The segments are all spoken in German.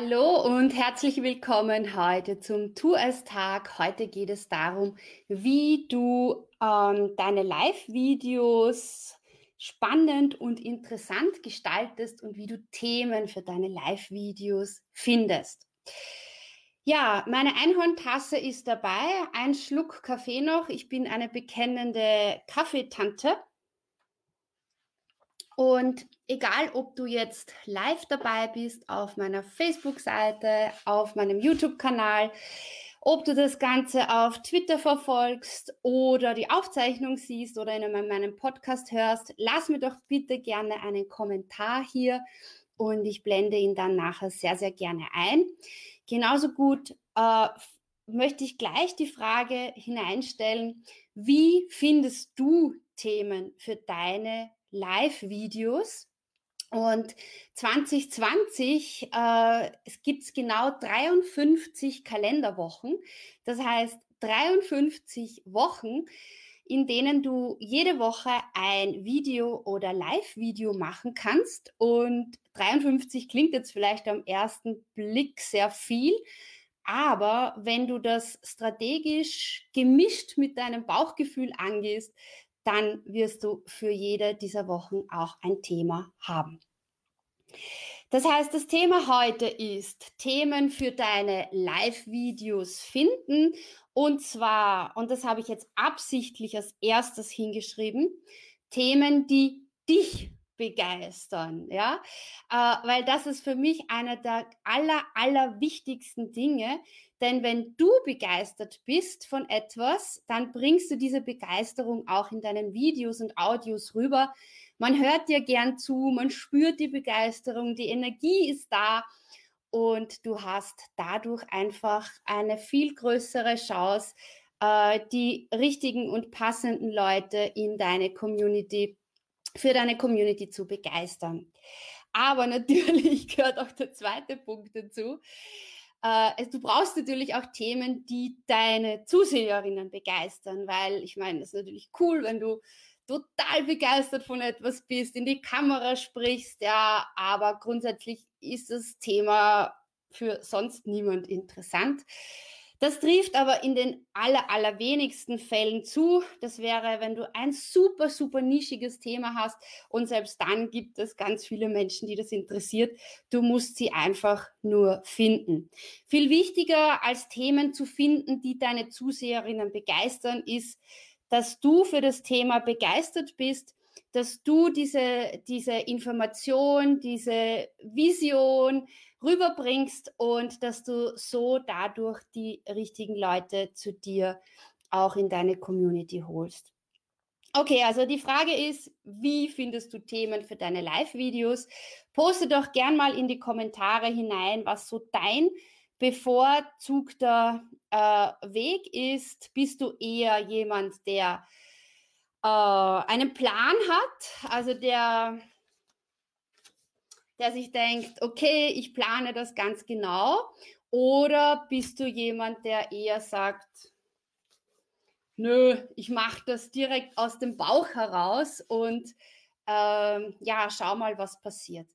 Hallo und herzlich willkommen heute zum Tu es Tag. Heute geht es darum, wie du ähm, deine Live-Videos spannend und interessant gestaltest und wie du Themen für deine Live-Videos findest. Ja, meine Einhorntasse ist dabei, ein Schluck Kaffee noch. Ich bin eine bekennende Kaffeetante. Und egal, ob du jetzt live dabei bist auf meiner Facebook-Seite, auf meinem YouTube-Kanal, ob du das Ganze auf Twitter verfolgst oder die Aufzeichnung siehst oder in meinem Podcast hörst, lass mir doch bitte gerne einen Kommentar hier und ich blende ihn dann nachher sehr, sehr gerne ein. Genauso gut äh, möchte ich gleich die Frage hineinstellen, wie findest du Themen für deine Live-Videos. Und 2020 äh, es gibt genau 53 Kalenderwochen. Das heißt 53 Wochen, in denen du jede Woche ein Video oder Live-Video machen kannst. Und 53 klingt jetzt vielleicht am ersten Blick sehr viel. Aber wenn du das strategisch gemischt mit deinem Bauchgefühl angehst, dann wirst du für jede dieser Wochen auch ein Thema haben. Das heißt, das Thema heute ist Themen für deine Live-Videos finden. Und zwar, und das habe ich jetzt absichtlich als erstes hingeschrieben, Themen, die dich begeistern, ja, äh, weil das ist für mich einer der aller, aller wichtigsten Dinge, denn wenn du begeistert bist von etwas, dann bringst du diese Begeisterung auch in deinen Videos und Audios rüber. Man hört dir gern zu, man spürt die Begeisterung, die Energie ist da und du hast dadurch einfach eine viel größere Chance, äh, die richtigen und passenden Leute in deine Community für deine Community zu begeistern. Aber natürlich gehört auch der zweite Punkt dazu. Äh, du brauchst natürlich auch Themen, die deine Zuseherinnen begeistern, weil ich meine, das ist natürlich cool, wenn du total begeistert von etwas bist, in die Kamera sprichst, ja, aber grundsätzlich ist das Thema für sonst niemand interessant. Das trifft aber in den aller, allerwenigsten Fällen zu. Das wäre, wenn du ein super, super nischiges Thema hast und selbst dann gibt es ganz viele Menschen, die das interessiert. Du musst sie einfach nur finden. Viel wichtiger als Themen zu finden, die deine Zuseherinnen begeistern, ist, dass du für das Thema begeistert bist, dass du diese, diese Information, diese Vision rüberbringst und dass du so dadurch die richtigen Leute zu dir auch in deine Community holst. Okay, also die Frage ist, wie findest du Themen für deine Live-Videos? Poste doch gern mal in die Kommentare hinein, was so dein bevorzugter äh, Weg ist. Bist du eher jemand, der äh, einen Plan hat, also der, der sich denkt, okay, ich plane das ganz genau, oder bist du jemand, der eher sagt, nö, ich mache das direkt aus dem Bauch heraus und ähm, ja, schau mal, was passiert.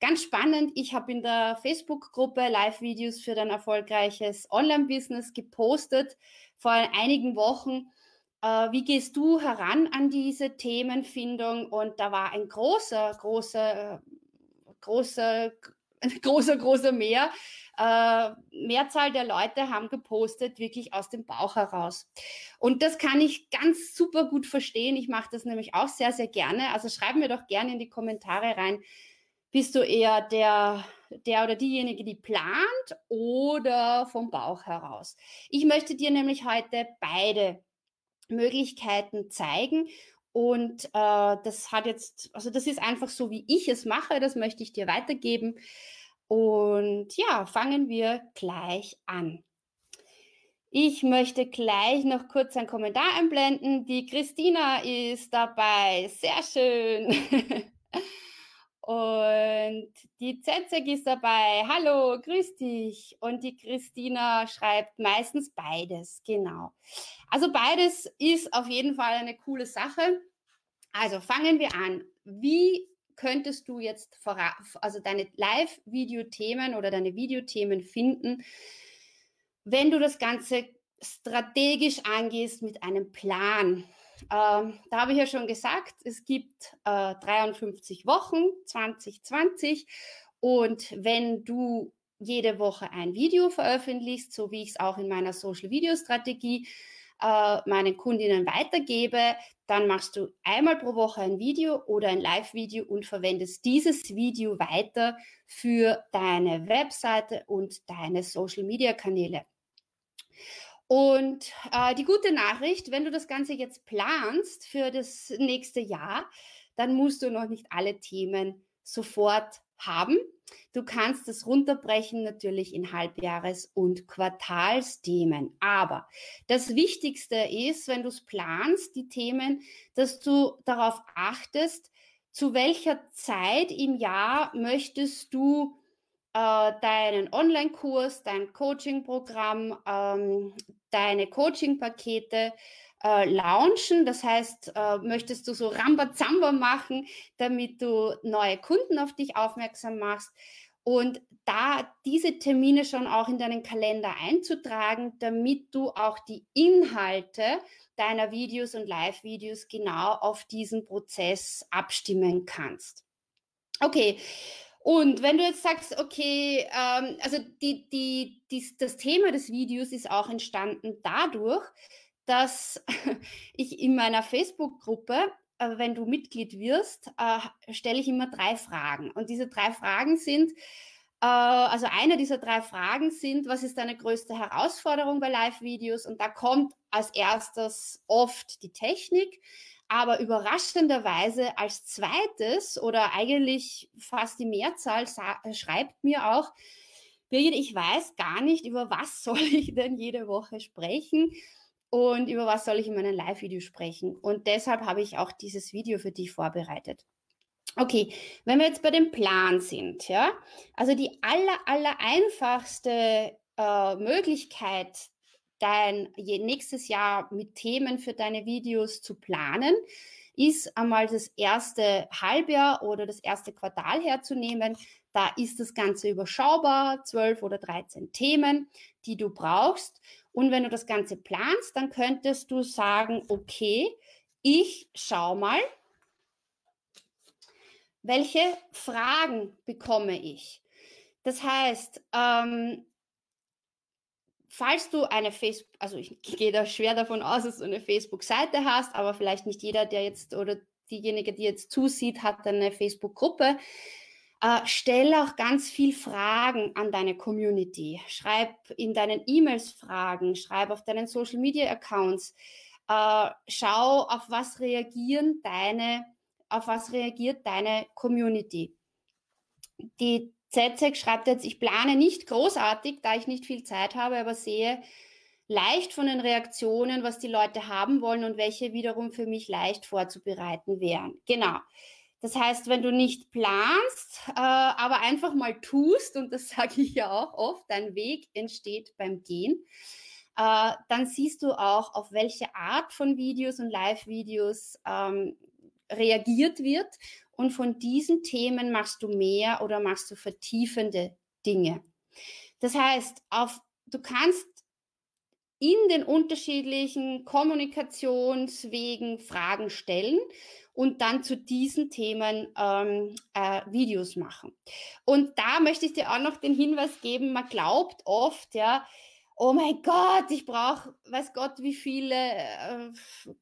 Ganz spannend, ich habe in der Facebook-Gruppe Live-Videos für dein erfolgreiches Online-Business gepostet vor einigen Wochen äh, wie gehst du heran an diese Themenfindung? Und da war ein großer, großer, großer, großer, großer Mehr. Äh, Mehrzahl der Leute haben gepostet, wirklich aus dem Bauch heraus. Und das kann ich ganz super gut verstehen. Ich mache das nämlich auch sehr, sehr gerne. Also schreib mir doch gerne in die Kommentare rein. Bist du eher der, der oder diejenige, die plant oder vom Bauch heraus? Ich möchte dir nämlich heute beide Möglichkeiten zeigen Und äh, das hat jetzt, also das ist einfach so, wie ich es mache, das möchte ich dir weitergeben. Und ja, fangen wir gleich an. Ich möchte gleich noch kurz einen Kommentar einblenden. Die Christina ist dabei. Sehr schön. Und die Zezek ist dabei. Hallo, grüß dich. Und die Christina schreibt meistens beides. Genau. Also beides ist auf jeden Fall eine coole Sache. Also fangen wir an. Wie könntest du jetzt also deine Live-Video-Themen oder deine Videothemen finden, wenn du das Ganze strategisch angehst mit einem Plan? Ähm, da habe ich ja schon gesagt, es gibt äh, 53 Wochen 2020 und wenn du jede Woche ein Video veröffentlichst, so wie ich es auch in meiner Social Video Strategie äh, meinen Kundinnen weitergebe, dann machst du einmal pro Woche ein Video oder ein Live-Video und verwendest dieses Video weiter für deine Webseite und deine Social-Media-Kanäle. Und äh, die gute Nachricht, wenn du das Ganze jetzt planst für das nächste Jahr, dann musst du noch nicht alle Themen sofort haben. Du kannst es runterbrechen natürlich in Halbjahres- und Quartalsthemen. Aber das Wichtigste ist, wenn du es planst, die Themen, dass du darauf achtest, zu welcher Zeit im Jahr möchtest du äh, deinen Online-Kurs, dein Coaching-Programm, ähm, deine Coaching-Pakete äh, launchen. Das heißt, äh, möchtest du so Rambazamba machen, damit du neue Kunden auf dich aufmerksam machst. Und da diese Termine schon auch in deinen Kalender einzutragen, damit du auch die Inhalte deiner Videos und Live-Videos genau auf diesen Prozess abstimmen kannst. Okay, und wenn du jetzt sagst, okay, ähm, also die, die, die, das Thema des Videos ist auch entstanden dadurch, dass ich in meiner Facebook-Gruppe, äh, wenn du Mitglied wirst, äh, stelle ich immer drei Fragen. Und diese drei Fragen sind, äh, also eine dieser drei Fragen sind, was ist deine größte Herausforderung bei Live-Videos? Und da kommt als erstes oft die Technik. Aber überraschenderweise als zweites oder eigentlich fast die Mehrzahl schreibt mir auch, Birgit, ich weiß gar nicht, über was soll ich denn jede Woche sprechen und über was soll ich in meinem Live-Video sprechen. Und deshalb habe ich auch dieses Video für dich vorbereitet. Okay, wenn wir jetzt bei dem Plan sind, ja, also die aller, aller einfachste äh, Möglichkeit, dein nächstes Jahr mit Themen für deine Videos zu planen, ist einmal das erste Halbjahr oder das erste Quartal herzunehmen. Da ist das Ganze überschaubar, 12 oder 13 Themen, die du brauchst. Und wenn du das Ganze planst, dann könntest du sagen, okay, ich schau mal, welche Fragen bekomme ich? Das heißt, ähm, falls du eine Facebook, also ich gehe da schwer davon aus, dass du eine Facebook-Seite hast, aber vielleicht nicht jeder, der jetzt oder diejenige, die jetzt zusieht, hat eine Facebook-Gruppe. Äh, stell auch ganz viel Fragen an deine Community. Schreib in deinen E-Mails Fragen, schreib auf deinen Social Media Accounts. Äh, schau, auf was reagieren deine, auf was reagiert deine Community. Die Zetzek schreibt jetzt, ich plane nicht großartig, da ich nicht viel Zeit habe, aber sehe leicht von den Reaktionen, was die Leute haben wollen und welche wiederum für mich leicht vorzubereiten wären. Genau. Das heißt, wenn du nicht planst, äh, aber einfach mal tust, und das sage ich ja auch oft, dein Weg entsteht beim Gehen, äh, dann siehst du auch, auf welche Art von Videos und Live-Videos ähm, reagiert wird und von diesen Themen machst du mehr oder machst du vertiefende Dinge. Das heißt, auf, du kannst in den unterschiedlichen Kommunikationswegen Fragen stellen und dann zu diesen Themen ähm, äh, Videos machen. Und da möchte ich dir auch noch den Hinweis geben, man glaubt oft, ja, oh mein Gott, ich brauche, weiß Gott, wie viele, äh,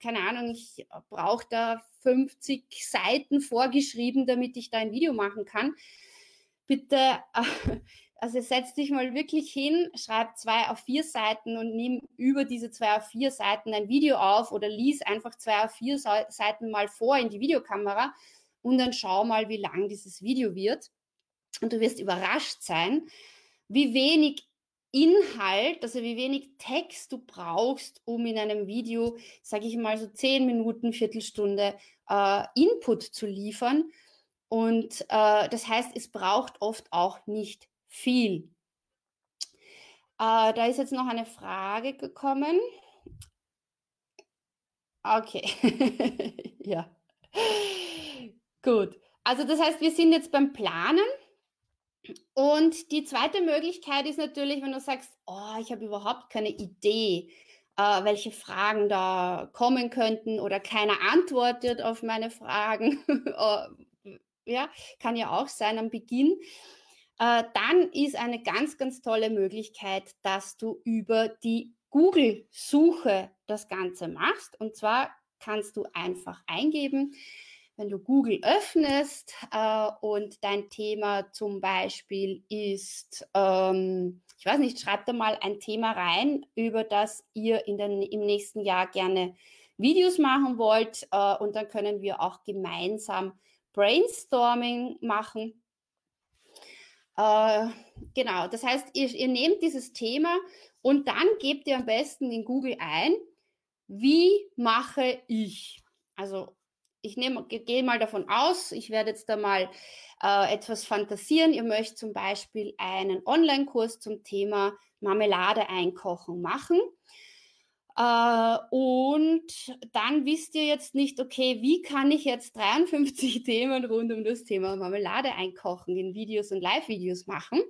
keine Ahnung, ich brauche da 50 Seiten vorgeschrieben, damit ich da ein Video machen kann. Bitte, Also setz dich mal wirklich hin, schreib zwei auf vier Seiten und nimm über diese zwei auf vier Seiten ein Video auf oder lies einfach zwei auf vier Seiten mal vor in die Videokamera und dann schau mal, wie lang dieses Video wird. Und du wirst überrascht sein, wie wenig Inhalt, also wie wenig Text du brauchst, um in einem Video, sage ich mal so zehn Minuten, Viertelstunde äh, Input zu liefern. Und äh, das heißt, es braucht oft auch nicht viel. Äh, da ist jetzt noch eine Frage gekommen. Okay, ja. Gut. Also das heißt, wir sind jetzt beim Planen. Und die zweite Möglichkeit ist natürlich, wenn du sagst, oh, ich habe überhaupt keine Idee, äh, welche Fragen da kommen könnten oder keiner antwortet auf meine Fragen. Äh, ja, kann ja auch sein am Beginn. Äh, dann ist eine ganz, ganz tolle Möglichkeit, dass du über die Google-Suche das Ganze machst. Und zwar kannst du einfach eingeben, wenn du Google öffnest äh, und dein Thema zum Beispiel ist, ähm, ich weiß nicht, schreib da mal ein Thema rein, über das ihr in den, im nächsten Jahr gerne Videos machen wollt äh, und dann können wir auch gemeinsam Brainstorming machen. Äh, genau, das heißt, ihr, ihr nehmt dieses Thema und dann gebt ihr am besten in Google ein, wie mache ich? Also ich nehme, gehe mal davon aus, ich werde jetzt da mal äh, etwas fantasieren. Ihr möchtet zum Beispiel einen Online-Kurs zum Thema Marmelade einkochen machen. Äh, und dann wisst ihr jetzt nicht, okay, wie kann ich jetzt 53 Themen rund um das Thema Marmelade einkochen in Videos und Live-Videos machen.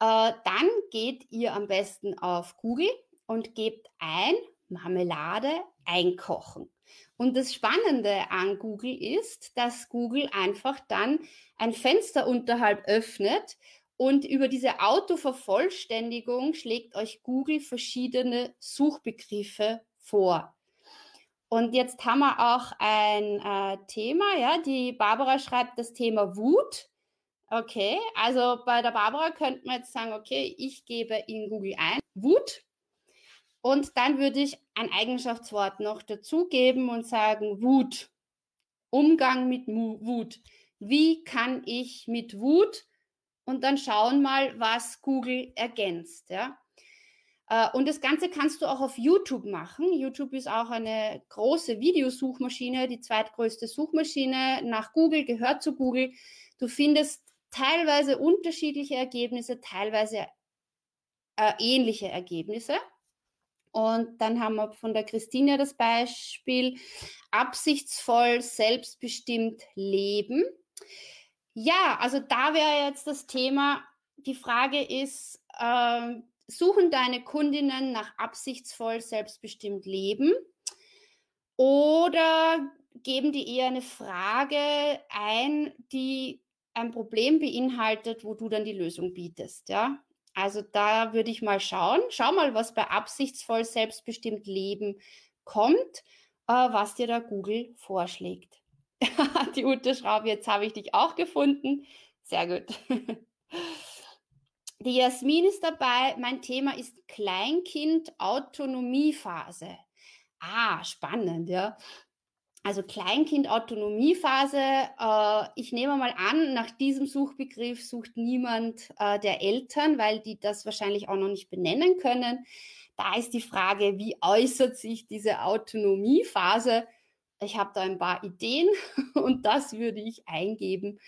Äh, dann geht ihr am besten auf Google und gebt ein Marmelade einkochen. Und das Spannende an Google ist, dass Google einfach dann ein Fenster unterhalb öffnet und über diese Autovervollständigung schlägt euch Google verschiedene Suchbegriffe vor. Und jetzt haben wir auch ein äh, Thema, ja, die Barbara schreibt das Thema Wut. Okay, also bei der Barbara könnte man jetzt sagen, okay, ich gebe in Google ein Wut und dann würde ich ein Eigenschaftswort noch dazugeben und sagen Wut. Umgang mit Wut. Wie kann ich mit Wut? Und dann schauen mal, was Google ergänzt. Ja? Äh, und das Ganze kannst du auch auf YouTube machen. YouTube ist auch eine große Videosuchmaschine, die zweitgrößte Suchmaschine nach Google, gehört zu Google. Du findest teilweise unterschiedliche Ergebnisse, teilweise äh, ähnliche Ergebnisse. Und dann haben wir von der Christine das Beispiel, absichtsvoll, selbstbestimmt leben. Ja, also da wäre jetzt das Thema, die Frage ist, äh, suchen deine Kundinnen nach absichtsvoll, selbstbestimmt leben? Oder geben die eher eine Frage ein, die ein Problem beinhaltet, wo du dann die Lösung bietest, ja? Also da würde ich mal schauen. Schau mal, was bei absichtsvoll selbstbestimmt Leben kommt, äh, was dir da Google vorschlägt. Die Unterschraube, jetzt habe ich dich auch gefunden. Sehr gut. Die Jasmin ist dabei. Mein Thema ist Kleinkind-Autonomiephase. Ah, spannend, ja. Also Kleinkind-Autonomiephase. Äh, ich nehme mal an, nach diesem Suchbegriff sucht niemand äh, der Eltern, weil die das wahrscheinlich auch noch nicht benennen können. Da ist die Frage, wie äußert sich diese Autonomiephase? Ich habe da ein paar Ideen und das würde ich eingeben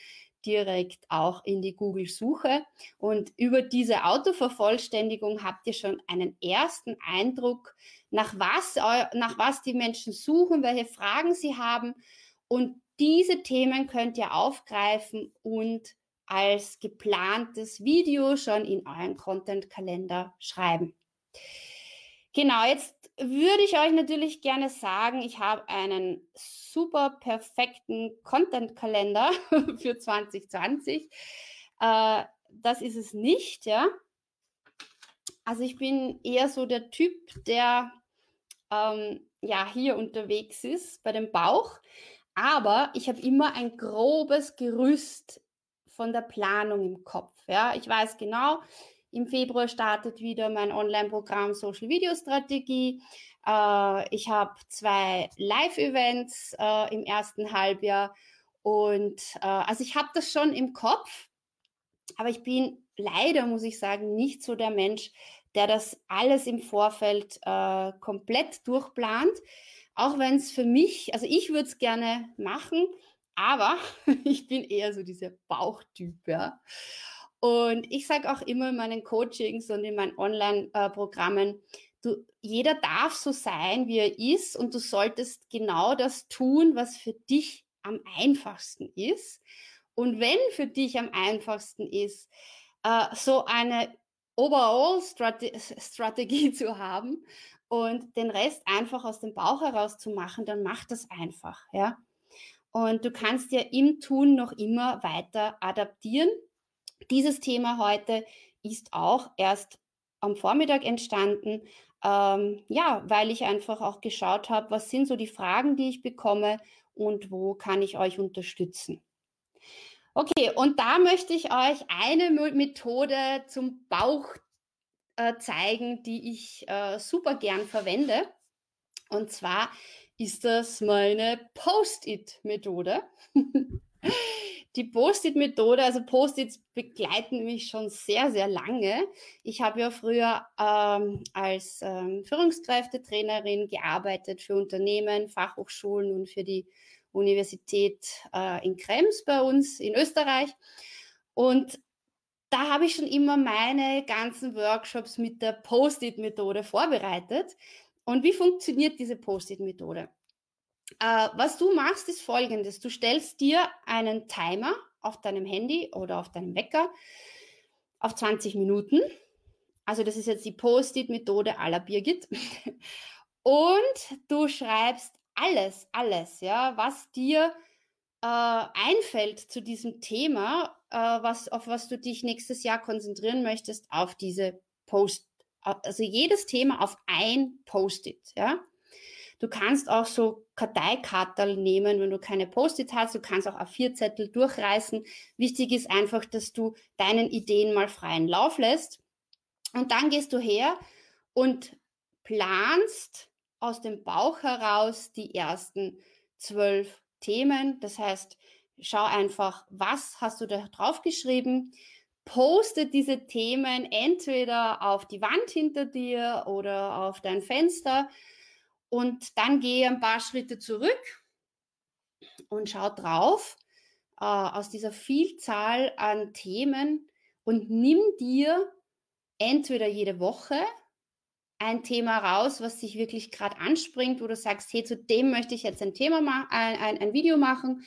direkt auch in die Google-Suche. Und über diese Autovervollständigung habt ihr schon einen ersten Eindruck, nach was, nach was die Menschen suchen, welche Fragen sie haben. Und diese Themen könnt ihr aufgreifen und als geplantes Video schon in euren Content-Kalender schreiben. Genau, jetzt würde ich euch natürlich gerne sagen, ich habe einen super perfekten Content-Kalender für 2020. Äh, das ist es nicht, ja. Also ich bin eher so der Typ, der ähm, ja hier unterwegs ist bei dem Bauch. Aber ich habe immer ein grobes Gerüst von der Planung im Kopf. Ja, ich weiß genau, im Februar startet wieder mein Online-Programm Social Video Strategie. Äh, ich habe zwei Live-Events äh, im ersten Halbjahr und äh, also ich habe das schon im Kopf, aber ich bin leider, muss ich sagen, nicht so der Mensch, der das alles im Vorfeld äh, komplett durchplant. Auch wenn es für mich, also ich würde es gerne machen, aber ich bin eher so dieser Bauchtyp, ja. Und ich sage auch immer in meinen Coachings und in meinen Online-Programmen, du, jeder darf so sein, wie er ist und du solltest genau das tun, was für dich am einfachsten ist. Und wenn für dich am einfachsten ist, äh, so eine Overall-Strategie zu haben und den Rest einfach aus dem Bauch heraus zu machen, dann mach das einfach, ja. Und du kannst ja im Tun noch immer weiter adaptieren dieses Thema heute ist auch erst am Vormittag entstanden, ähm, ja, weil ich einfach auch geschaut habe, was sind so die Fragen, die ich bekomme und wo kann ich euch unterstützen. Okay, und da möchte ich euch eine Methode zum Bauch äh, zeigen, die ich äh, super gern verwende. Und zwar ist das meine Post-it-Methode. Die Post-it-Methode, also Post-its begleiten mich schon sehr, sehr lange. Ich habe ja früher ähm, als ähm, Führungskräftetrainerin gearbeitet für Unternehmen, Fachhochschulen und für die Universität äh, in Krems bei uns in Österreich. Und da habe ich schon immer meine ganzen Workshops mit der Post-it-Methode vorbereitet. Und wie funktioniert diese Post-it-Methode? Äh, was du machst, ist folgendes. Du stellst dir einen Timer auf deinem Handy oder auf deinem Wecker auf 20 Minuten. Also das ist jetzt die Post-it-Methode aller Birgit. Und du schreibst alles, alles, ja, was dir äh, einfällt zu diesem Thema, äh, was, auf was du dich nächstes Jahr konzentrieren möchtest, auf diese Post, also jedes Thema auf ein Post-it, ja. Du kannst auch so Karteikartel nehmen, wenn du keine Post-it hast. Du kannst auch A4-Zettel durchreißen. Wichtig ist einfach, dass du deinen Ideen mal freien Lauf lässt. Und dann gehst du her und planst aus dem Bauch heraus die ersten zwölf Themen. Das heißt, schau einfach, was hast du da draufgeschrieben? Poste diese Themen entweder auf die Wand hinter dir oder auf dein Fenster und dann gehe ein paar Schritte zurück und schau drauf äh, aus dieser Vielzahl an Themen und nimm dir entweder jede Woche ein Thema raus, was dich wirklich gerade anspringt, wo du sagst, hey, zu dem möchte ich jetzt ein Thema machen, ein, ein, ein Video machen.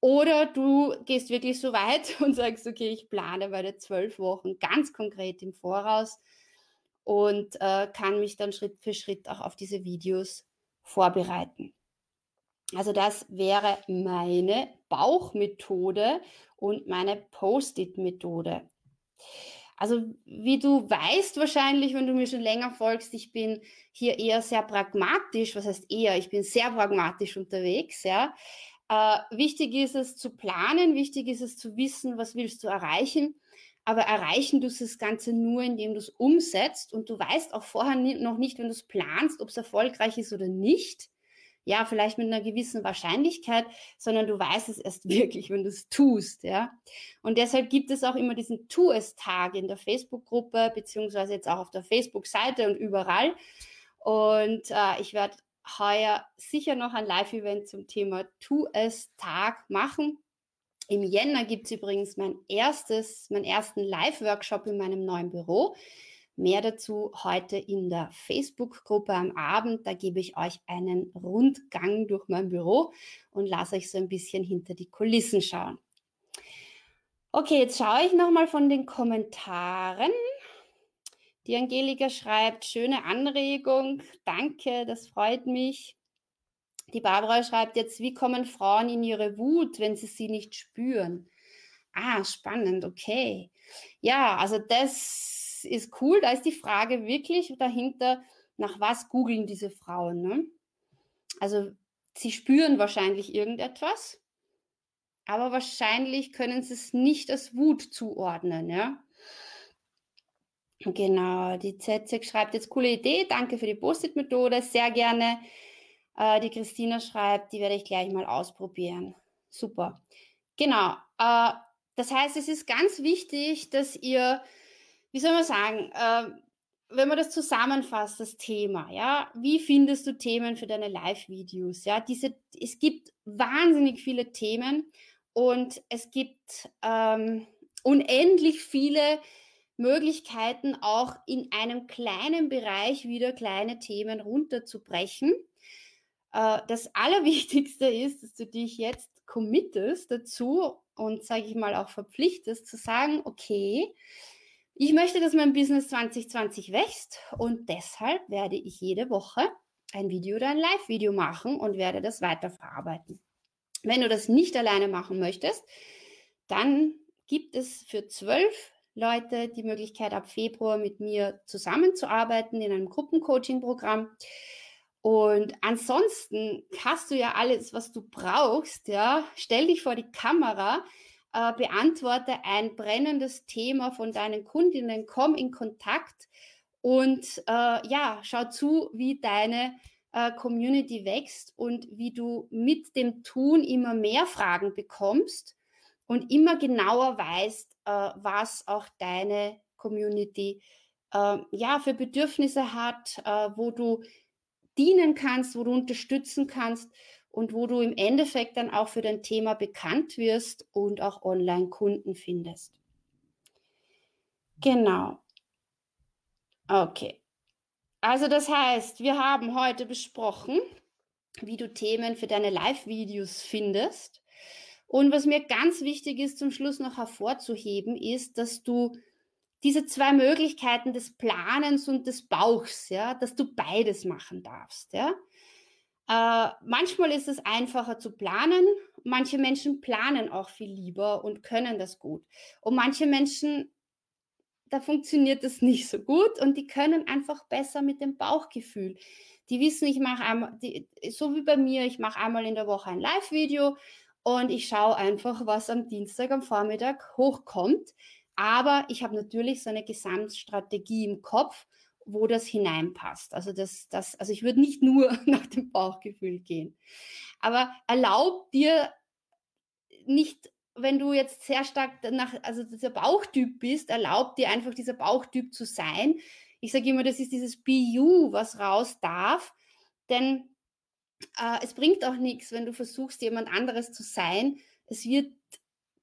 Oder du gehst wirklich so weit und sagst, okay, ich plane meine zwölf Wochen ganz konkret im Voraus und äh, kann mich dann Schritt für Schritt auch auf diese Videos vorbereiten. Also das wäre meine Bauchmethode und meine Post-it-Methode. Also wie du weißt wahrscheinlich, wenn du mir schon länger folgst, ich bin hier eher sehr pragmatisch. Was heißt eher? Ich bin sehr pragmatisch unterwegs. Ja. Äh, wichtig ist es zu planen, wichtig ist es zu wissen, was willst du erreichen. Aber erreichen du das Ganze nur, indem du es umsetzt und du weißt auch vorher noch nicht, wenn du es planst, ob es erfolgreich ist oder nicht. Ja, vielleicht mit einer gewissen Wahrscheinlichkeit, sondern du weißt es erst wirklich, wenn du es tust, ja. Und deshalb gibt es auch immer diesen Tu-es-Tag in der Facebook-Gruppe, beziehungsweise jetzt auch auf der Facebook-Seite und überall. Und äh, ich werde heuer sicher noch ein Live-Event zum Thema Tu-es-Tag machen. Im Jänner gibt es übrigens mein erstes, meinen ersten Live-Workshop in meinem neuen Büro. Mehr dazu heute in der Facebook-Gruppe am Abend. Da gebe ich euch einen Rundgang durch mein Büro und lasse euch so ein bisschen hinter die Kulissen schauen. Okay, jetzt schaue ich nochmal von den Kommentaren. Die Angelika schreibt, schöne Anregung. Danke, das freut mich. Die Barbara schreibt jetzt, wie kommen Frauen in ihre Wut, wenn sie sie nicht spüren? Ah, spannend, okay. Ja, also das ist cool. Da ist die Frage wirklich dahinter, nach was googeln diese Frauen? Ne? Also sie spüren wahrscheinlich irgendetwas. aber wahrscheinlich können sie es nicht als Wut zuordnen, ja. Genau, die ZZ schreibt jetzt coole Idee, danke für die Post-it-Methode, sehr gerne. Äh, die Christina schreibt, die werde ich gleich mal ausprobieren. Super. Genau. Äh, das heißt, es ist ganz wichtig, dass ihr, wie soll man sagen, äh, wenn man das zusammenfasst, das Thema, ja, wie findest du Themen für deine Live-Videos? Ja, diese, es gibt wahnsinnig viele Themen und es gibt ähm, unendlich viele Möglichkeiten, auch in einem kleinen Bereich wieder kleine Themen runterzubrechen. Äh, das Allerwichtigste ist, dass du dich jetzt committest dazu und, sage ich mal, auch verpflichtest zu sagen, okay, ich möchte, dass mein Business 2020 wächst und deshalb werde ich jede Woche ein Video oder ein Live-Video machen und werde das weiterverarbeiten. Wenn du das nicht alleine machen möchtest, dann gibt es für zwölf Leute die Möglichkeit, ab Februar mit mir zusammenzuarbeiten in einem Gruppencoaching-Programm. Und ansonsten hast du ja alles, was du brauchst. Ja, stell dich vor die Kamera, äh, beantworte ein brennendes Thema von deinen Kundinnen, komm in Kontakt und äh, ja, schau zu, wie deine äh, Community wächst und wie du mit dem Tun immer mehr Fragen bekommst und immer genauer weißt, äh, was auch deine Community äh, ja für Bedürfnisse hat, äh, wo du dienen kannst, wo du unterstützen kannst und wo du im Endeffekt dann auch für dein Thema bekannt wirst und auch Online-Kunden findest. Genau. Okay. Also das heißt, wir haben heute besprochen, wie du Themen für deine Live-Videos findest. Und was mir ganz wichtig ist, zum Schluss noch hervorzuheben, ist, dass du diese zwei Möglichkeiten des Planens und des Bauchs, ja, dass du beides machen darfst, ja. Äh, manchmal ist es einfacher zu planen. Manche Menschen planen auch viel lieber und können das gut. Und manche Menschen, da funktioniert das nicht so gut und die können einfach besser mit dem Bauchgefühl. Die wissen, ich mache einmal, die, so wie bei mir, ich mache einmal in der Woche ein Live-Video und ich schaue einfach, was am Dienstag am Vormittag hochkommt. Aber ich habe natürlich so eine Gesamtstrategie im Kopf wo das hineinpasst. Also das, das, also ich würde nicht nur nach dem Bauchgefühl gehen. Aber erlaub dir nicht, wenn du jetzt sehr stark nach, also dieser Bauchtyp bist, erlaub dir einfach dieser Bauchtyp zu sein. Ich sage immer, das ist dieses You, was raus darf, denn äh, es bringt auch nichts, wenn du versuchst, jemand anderes zu sein. Es wird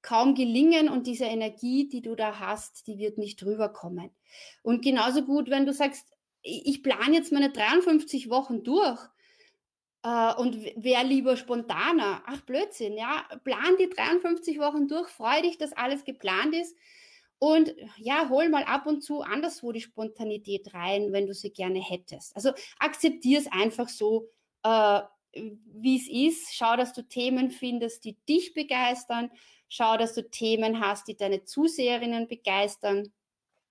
kaum gelingen und diese Energie, die du da hast, die wird nicht rüberkommen. Und genauso gut, wenn du sagst, ich plane jetzt meine 53 Wochen durch äh, und wäre lieber spontaner. Ach Blödsinn, ja, plan die 53 Wochen durch, freu dich, dass alles geplant ist und ja, hol mal ab und zu anderswo die Spontanität rein, wenn du sie gerne hättest. Also akzeptier es einfach so, äh, wie es ist. Schau, dass du Themen findest, die dich begeistern. Schau, dass du Themen hast, die deine Zuseherinnen begeistern.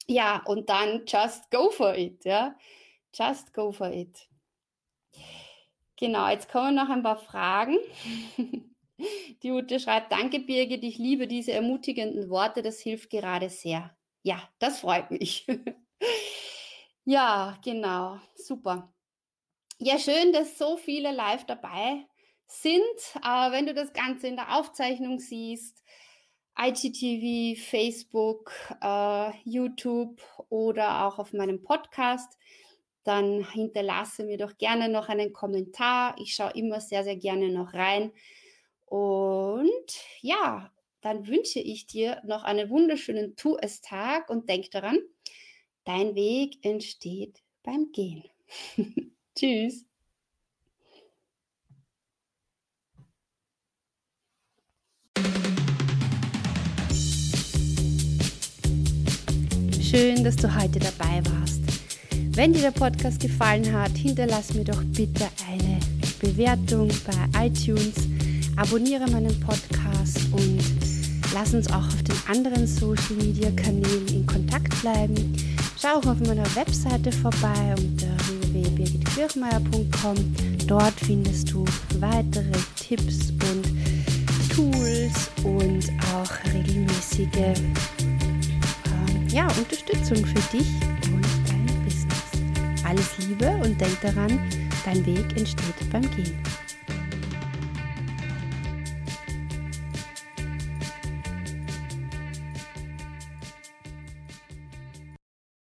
Ja, und dann just go for it, ja. Just go for it. Genau, jetzt kommen noch ein paar Fragen. Die Ute schreibt, danke Birgit, ich liebe diese ermutigenden Worte, das hilft gerade sehr. Ja, das freut mich. ja, genau, super. Ja, schön, dass so viele live dabei sind. Äh, wenn du das Ganze in der Aufzeichnung siehst, IGTV, Facebook, äh, YouTube oder auch auf meinem Podcast, dann hinterlasse mir doch gerne noch einen Kommentar. Ich schaue immer sehr, sehr gerne noch rein. Und ja, dann wünsche ich dir noch einen wunderschönen Tu-es-Tag und denk daran, dein Weg entsteht beim Gehen. Tschüss. Schön, dass du heute dabei warst. Wenn dir der Podcast gefallen hat, hinterlass mir doch bitte eine Bewertung bei iTunes, abonniere meinen Podcast und lass uns auch auf den anderen Social Media Kanälen in Kontakt bleiben. Schau auch auf meiner Webseite vorbei unter www.birgitkirchmeier.com. Dort findest du weitere Tipps und Tools und auch regelmäßige äh, ja, Unterstützung für dich und dein Business. Alles Liebe und denk daran, dein Weg entsteht beim Gehen.